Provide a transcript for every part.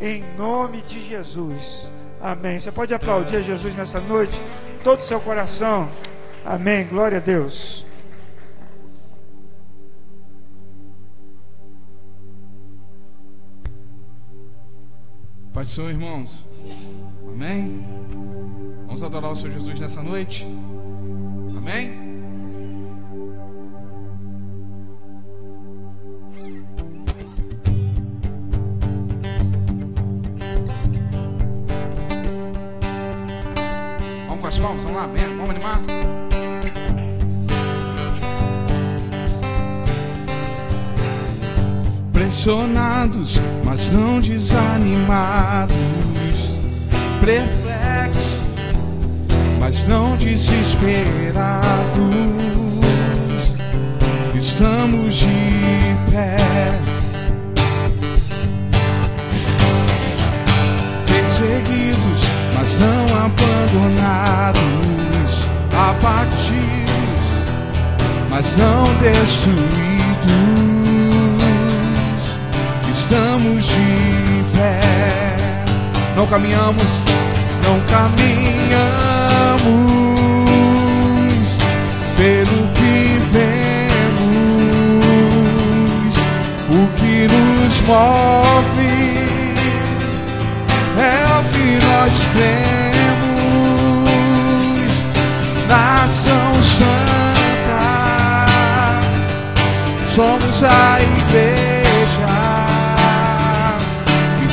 Em nome de Jesus. Amém. Você pode aplaudir a Jesus nessa noite, todo o seu coração. Amém. Glória a Deus. Pai do Senhor, irmãos. Amém. Vamos adorar o Senhor Jesus nessa noite. Amém. Pressionados, mas não desanimados. Perplexos, mas não desesperados. Estamos de pé. Perseguidos, mas não abandonados. Abatidos, mas não destruídos. Estamos de pé. Não caminhamos, não caminhamos pelo que vemos. O que nos move é o que nós cremos. Nação Santa, somos a igreja,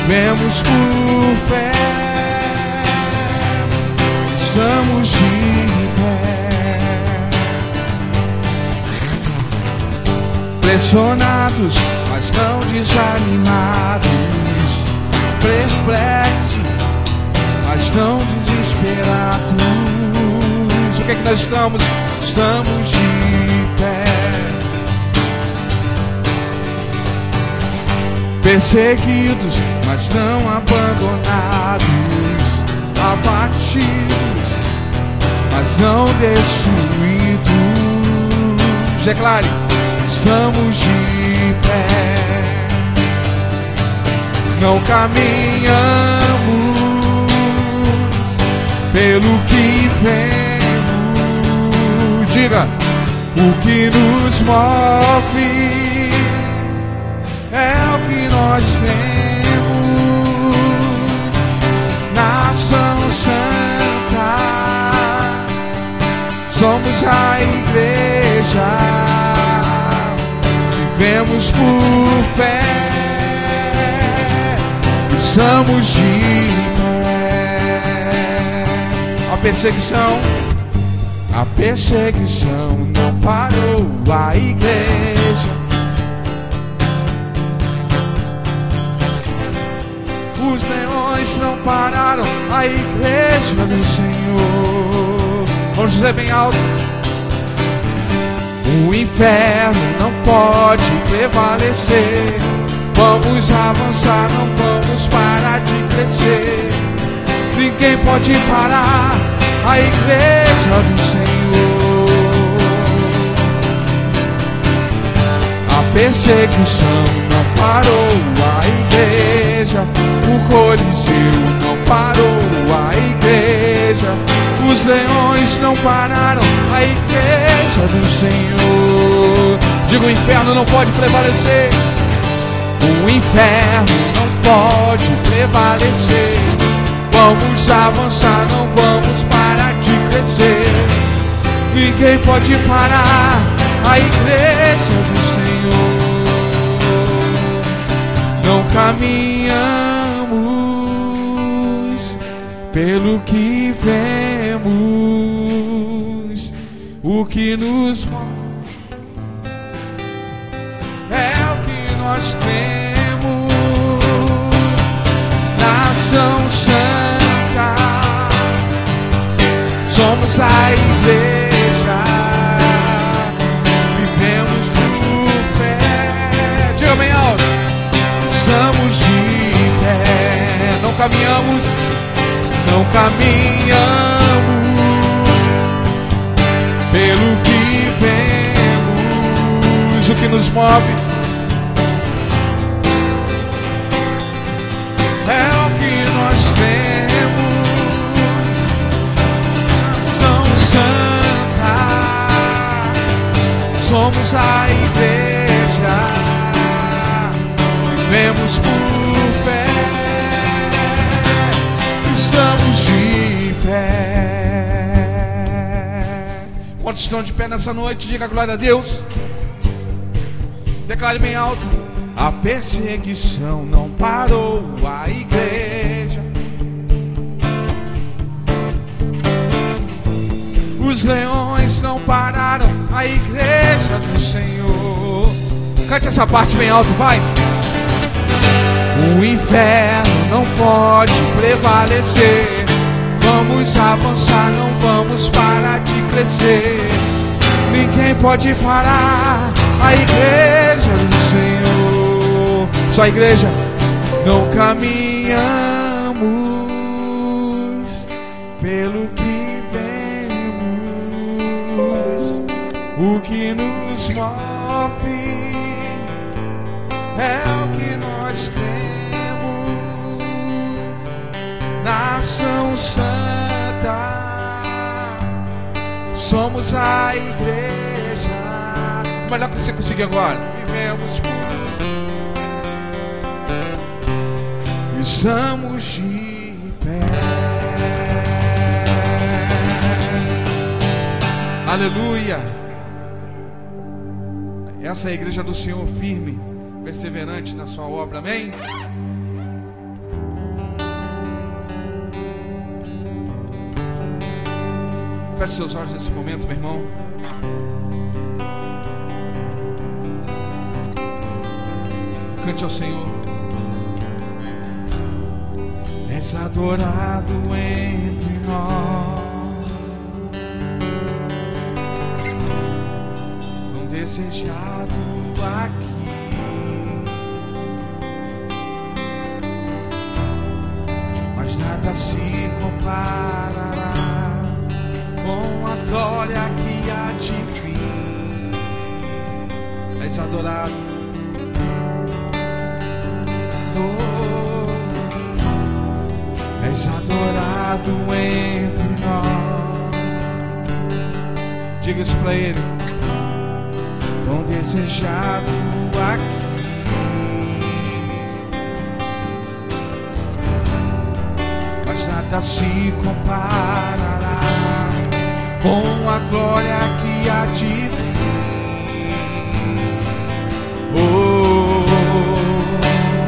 vivemos por fé, estamos de pé. Pressionados, mas não desanimados, perplexos, mas não desesperados. O que é que nós estamos? Estamos de Perseguidos, mas não abandonados, abatidos, mas não destruídos. Declare, estamos de pé. Não caminhamos pelo que vemos. Diga, o que nos move é o que nós temos. Nação Santa, somos a igreja, vivemos por fé, estamos de pé. A perseguição, a perseguição não parou a igreja. Os leões não pararam a igreja do Senhor. Vamos dizer bem alto. O inferno não pode prevalecer. Vamos avançar, não vamos parar de crescer. Ninguém pode parar a igreja do Senhor. A perseguição não parou a igreja. O Coliseu não parou a igreja. Os leões não pararam a igreja do Senhor. Digo, o inferno não pode prevalecer. O inferno não pode prevalecer. Vamos avançar, não vamos parar de crescer. Ninguém pode parar a igreja do Senhor. Não caminhamos pelo que vemos. O que nos é o que nós temos. Nação Santa, somos a igreja, vivemos por fé. Diga bem alto, estamos de pé, não caminhamos, não caminhamos pelo que vemos, o que nos move é o que nós temos. São Santa, somos a igreja, vemos por estamos de pé. Quantos estão de pé nessa noite? Diga glória a Deus. Declare bem alto. A perseguição não parou a igreja. Os leões não pararam a igreja do Senhor. Cante essa parte bem alto, vai. O inferno não pode prevalecer. Vamos avançar, não vamos parar de crescer. Ninguém pode parar a igreja do Senhor. Só a igreja. Não caminhamos pelo que vemos. O que nos move é o que nós cremos. Nação Santa somos a igreja. Melhor que você conseguir agora. Vivemos por. Estamos de pé. Aleluia. Essa é a igreja do Senhor firme, perseverante na sua obra. Amém. Feche seus olhos nesse momento, meu irmão. Cante ao Senhor. És adorado entre nós, tão desejado aqui. Nada se comparará com a glória que há de vir. És adorado. Oh, és adorado entre nós. Diga isso pra ele. Tão desejado aqui. Mas nada se comparará com a glória que há de vir. Oh,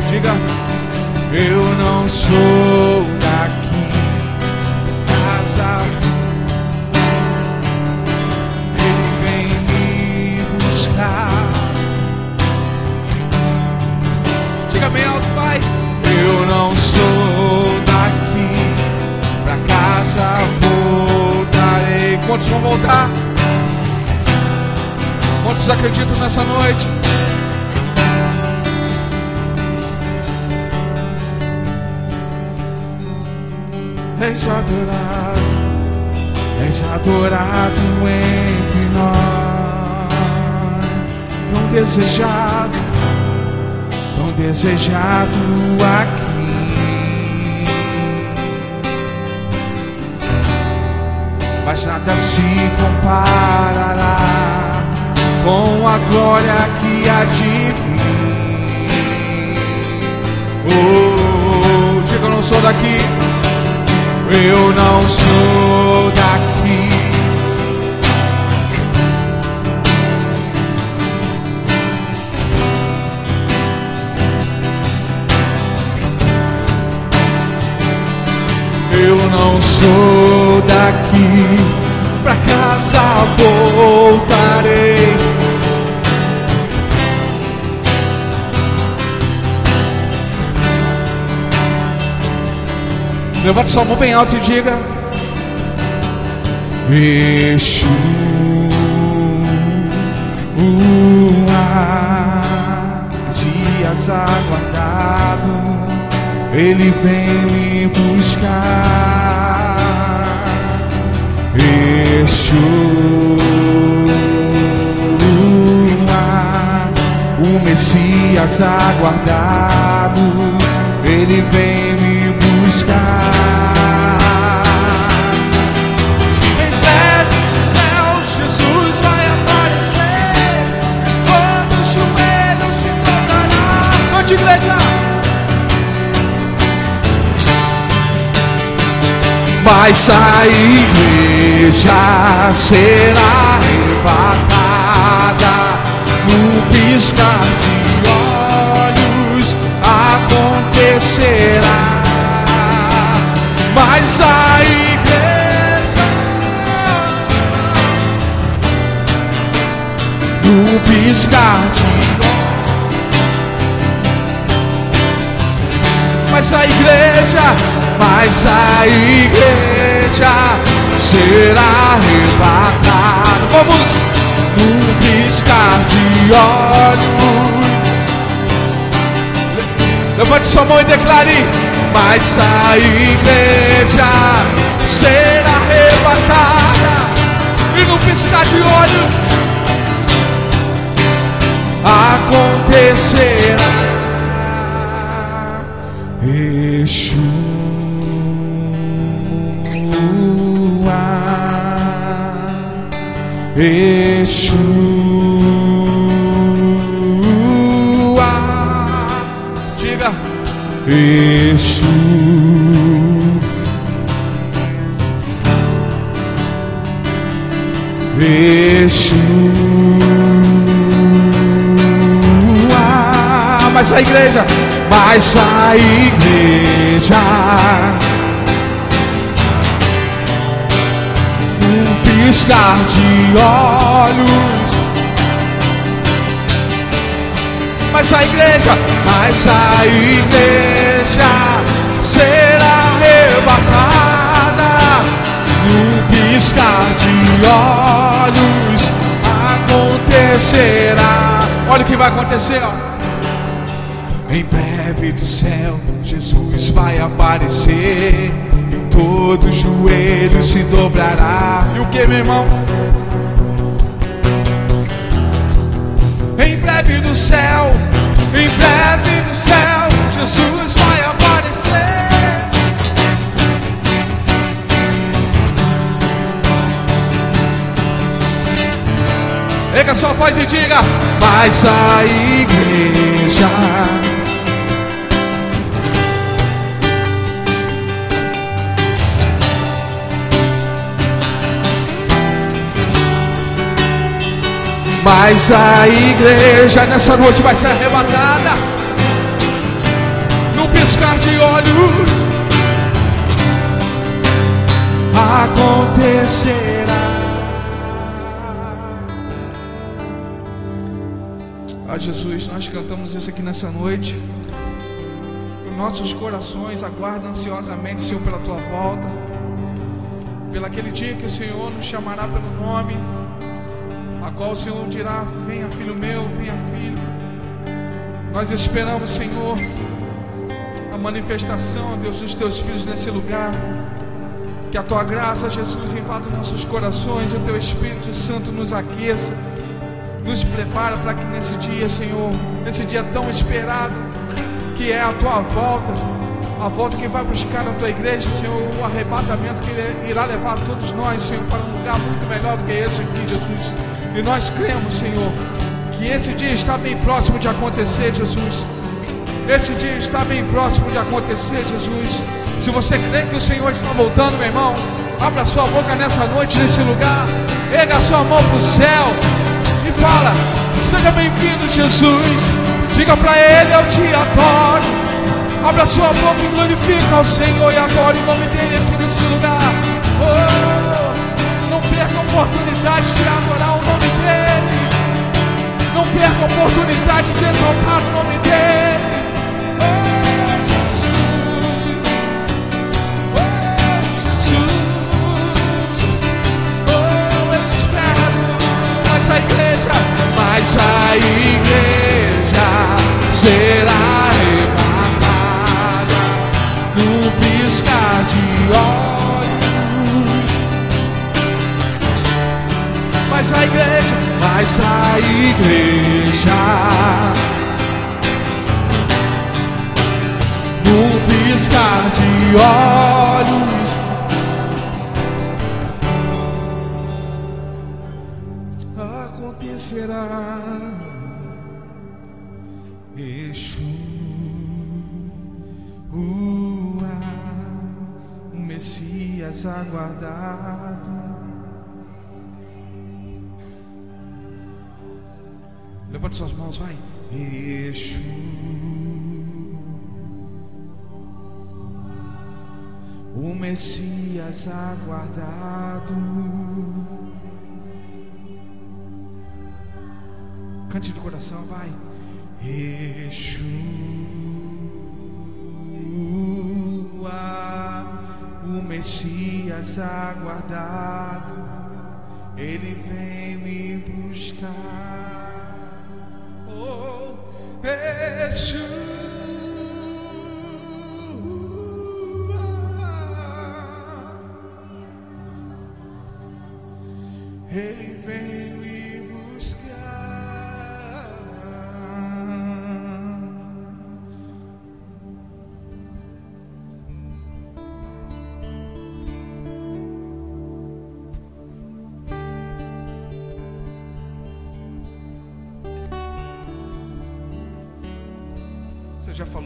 diga, eu não sou Quantos vão voltar? Quantos acreditam nessa noite? És adorado, és adorado entre nós, tão desejado, tão desejado aqui. Mas nada se comparará com a glória que há de vir. Oh, diga, eu não sou daqui. Eu não sou daqui. Eu não sou daqui. Pra casa voltarei. Levante sua mão bem alto e diga: Exu, dias aguardado, Ele vem me buscar. Exu, o Messias aguardado, Ele vem me buscar. Mas a igreja. Será arrebatada no piscar de olhos. Acontecerá. Mas a igreja. No piscar de mas a igreja, mas a igreja será arrebatada. Vamos no piscar de olhos. Levante sua mão e declare: Mas a igreja será arrebatada. E no piscar de olhos acontecerá. Yeshua, Yeshua, diga Yeshua, Yeshua, mas a igreja mas a igreja um piscar de olhos. Mas a igreja mas a igreja será arrebatada. Num piscar de olhos acontecerá. Olha o que vai acontecer ó. Em breve do céu, Jesus vai aparecer. E todo joelho se dobrará. E o que, meu irmão? Em breve do céu, em breve do céu, Jesus vai aparecer. Pega sua voz e diga: Mas a igreja Mas a igreja nessa noite vai ser arrebatada no piscar de olhos. Acontecerá. Ah, Jesus, nós cantamos isso aqui nessa noite. Nossos corações aguardam ansiosamente, Senhor, pela tua volta. Pelo aquele dia que o Senhor nos chamará pelo nome a qual o Senhor dirá: Venha, filho meu, venha, filho. Nós esperamos, Senhor, a manifestação, Deus, dos teus filhos nesse lugar. Que a tua graça, Jesus, invada nossos corações, o teu Espírito Santo nos aqueça, nos prepara para que nesse dia, Senhor, nesse dia tão esperado, que é a tua volta, a volta que vai buscar na tua igreja, Senhor, o arrebatamento que irá levar todos nós, Senhor, para um lugar muito melhor do que esse aqui, Jesus. E nós cremos, Senhor, que esse dia está bem próximo de acontecer, Jesus. Esse dia está bem próximo de acontecer, Jesus. Se você crê que o Senhor está voltando, meu irmão, abra sua boca nessa noite, nesse lugar. Pega a sua mão para o céu e fala: Seja bem-vindo, Jesus. Diga para Ele: Eu te adoro. Abra sua boca e glorifica ao Senhor e adore o nome dEle aqui nesse lugar. Oh, não perca a oportunidade de adorar o nome não perca a oportunidade de exaltar o nome dele. Oh, Jesus. Oh, Jesus. Oh, eu espero. A igreja, mas a igreja será olhos. Mas a igreja mas a igreja num piscar de olhos acontecerá Exu Messias aguardado. Levante suas mãos, vai. Exu. O Messias aguardado. Cante do coração, vai. Exu. O Messias aguardado, Ele vem me buscar. Oh, Exu.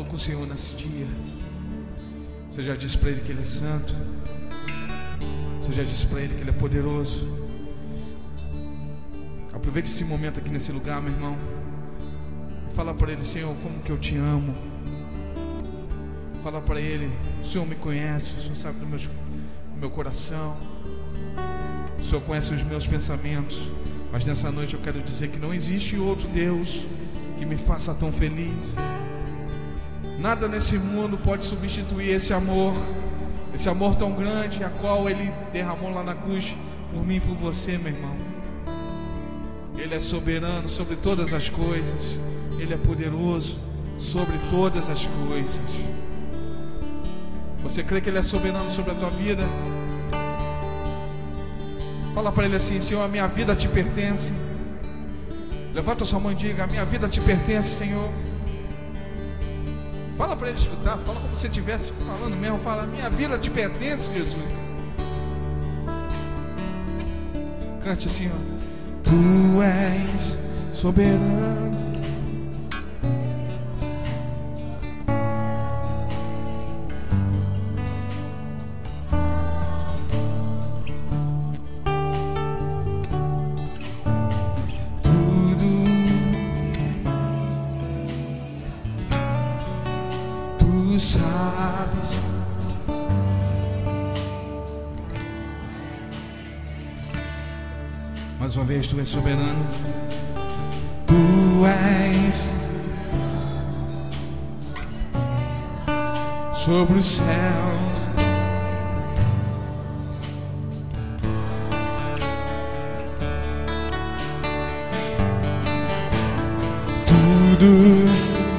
Com o Senhor nesse dia? Você já disse para Ele que Ele é santo? Você já disse para Ele que Ele é poderoso? Aproveite esse momento aqui nesse lugar, meu irmão. Fala para Ele, Senhor, como que eu te amo. Fala para Ele, o Senhor me conhece, o Senhor sabe do meu, do meu coração. O Senhor conhece os meus pensamentos. Mas nessa noite eu quero dizer que não existe outro Deus que me faça tão feliz. Nada nesse mundo pode substituir esse amor, esse amor tão grande, a qual Ele derramou lá na cruz por mim e por você, meu irmão. Ele é soberano sobre todas as coisas, Ele é poderoso sobre todas as coisas. Você crê que Ele é soberano sobre a tua vida? Fala para Ele assim: Senhor, a minha vida te pertence. Levanta sua mão e diga: A minha vida te pertence, Senhor. Fala para ele escutar, fala como se estivesse falando mesmo. Fala, minha vida te pertence, Jesus. Cante assim, ó. Tu és soberano. Soberano. Tu és sobre os céus. Tudo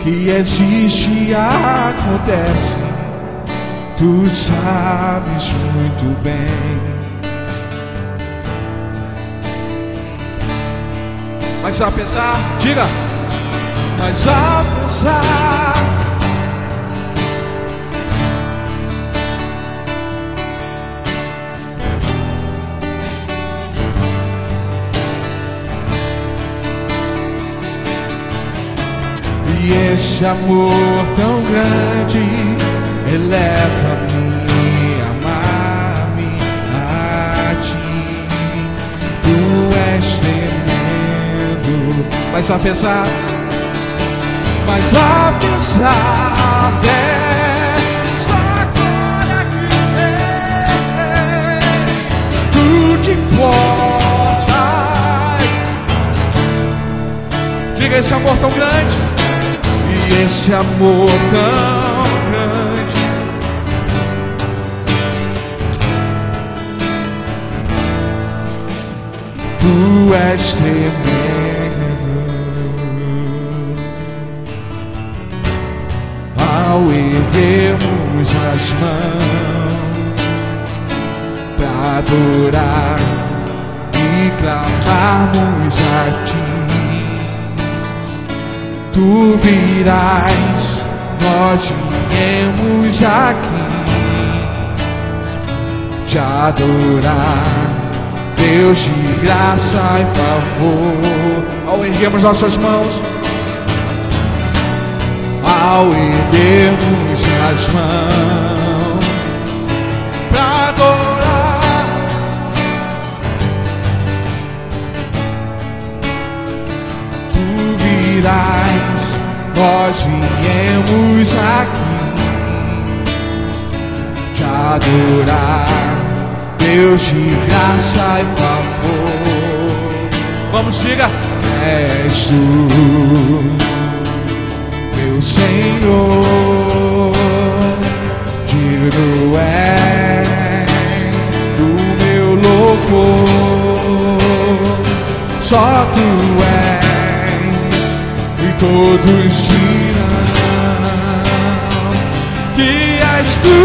que existe acontece. Tu sabes muito bem. Mas apesar, diga, mas apesar E esse amor tão grande eleva-me amar-me a ti. Tu és tremendo, mas apesar, mas apesar dessa glória que tem, tu te importas. Diga esse amor tão grande. E esse amor tão grande. Tu és tremendo. Erguermos as mãos para adorar e clamarmos a ti. Tu virás, nós viemos aqui te adorar, Deus de graça e favor. Ao erguermos nossas mãos, ao erguermos as mãos para adorar. Tu virás, nós viemos aqui te adorar, Deus de graça e favor. Vamos, diga. És tu meu Senhor, digno és do meu louvor, só tu és e todos dirão que és tu,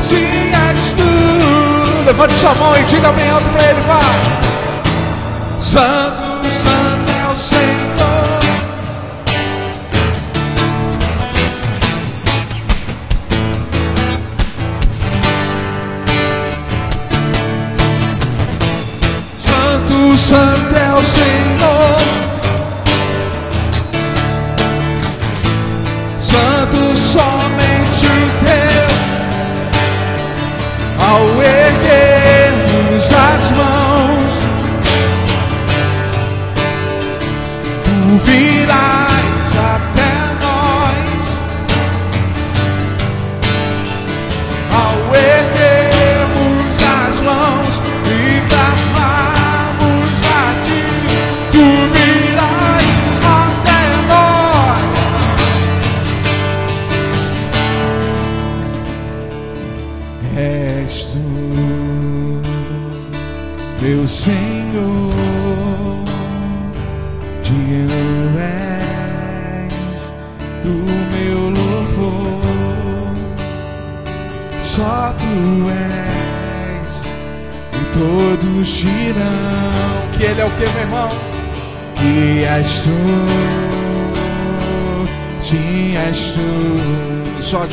sim és tu. Levante sua mão e diga bem alto para ele, vai. Santo, é o Senhor. Santo somente teu. Ao erguermos as mãos, tu virás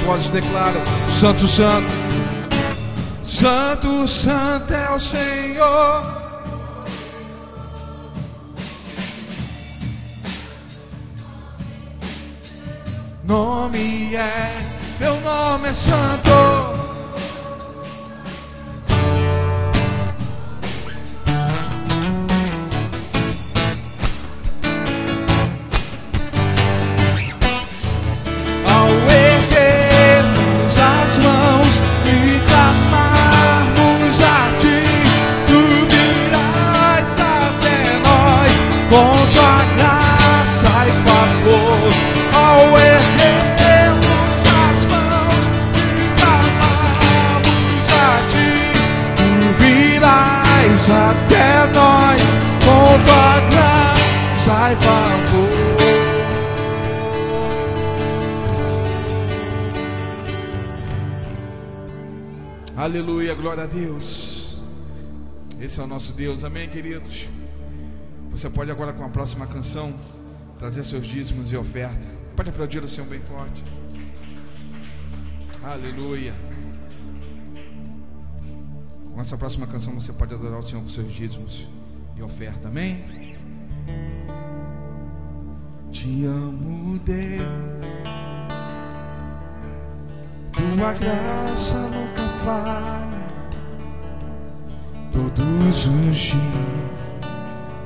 vozes declara: Santo, Santo. Santo, Santo é o Senhor. Nome é, teu nome é Santo. Aleluia, glória a Deus. Esse é o nosso Deus, amém, queridos. Você pode agora com a próxima canção trazer seus dízimos e oferta. Pode aplaudir o Senhor bem forte. Aleluia. Com essa próxima canção você pode adorar o Senhor com seus dízimos e oferta, amém? Te amo, Deus. Tua graça nunca falha. Todos os dias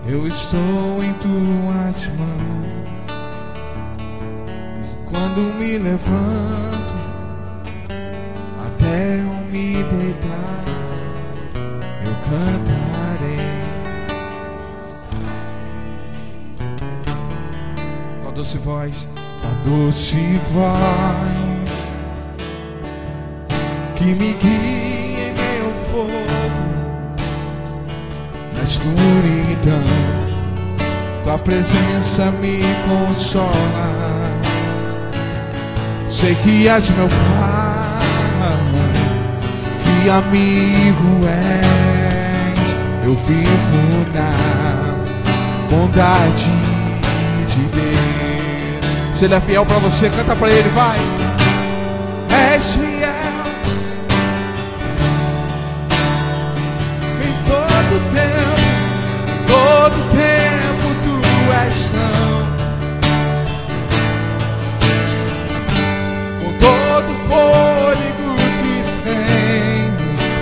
eu estou em tuas mãos. Quando me levanto até eu me deitar, eu cantarei. Com a doce voz, a doce voz que me guia em meu fogo na escuridão. Tua presença me consola. Sei que és meu pai, que amigo és. Eu vivo na bondade de Deus. Se Ele é fiel para você, canta para Ele, vai.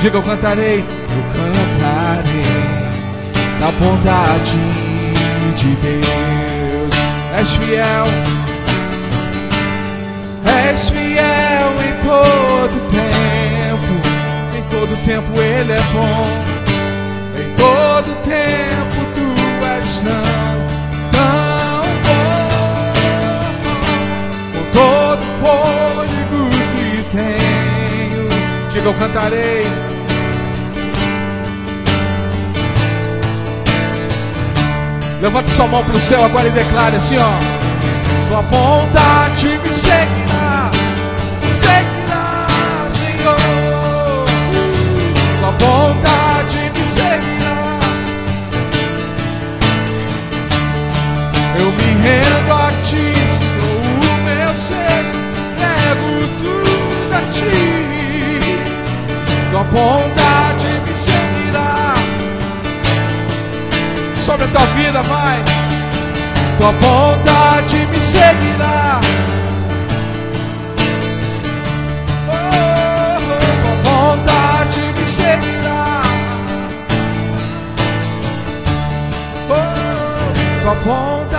Diga eu cantarei, eu cantarei da bondade de Deus. És fiel, és fiel em todo tempo, em todo tempo Ele é bom, em todo tempo Tu és tão, tão bom, com todo fôlego que tenho, diga eu cantarei. Levante sua mão para o céu agora e declare assim, ó. Tua bondade me seguirá, seguirá, Senhor. Tua bondade me seguirá. Eu me rendo a ti, dou o meu ser, nego tudo a ti. Tua bondade sobre a tua vida, vai. Tua bondade me seguirá. Oh, tua bondade me seguirá. Oh, tua bondade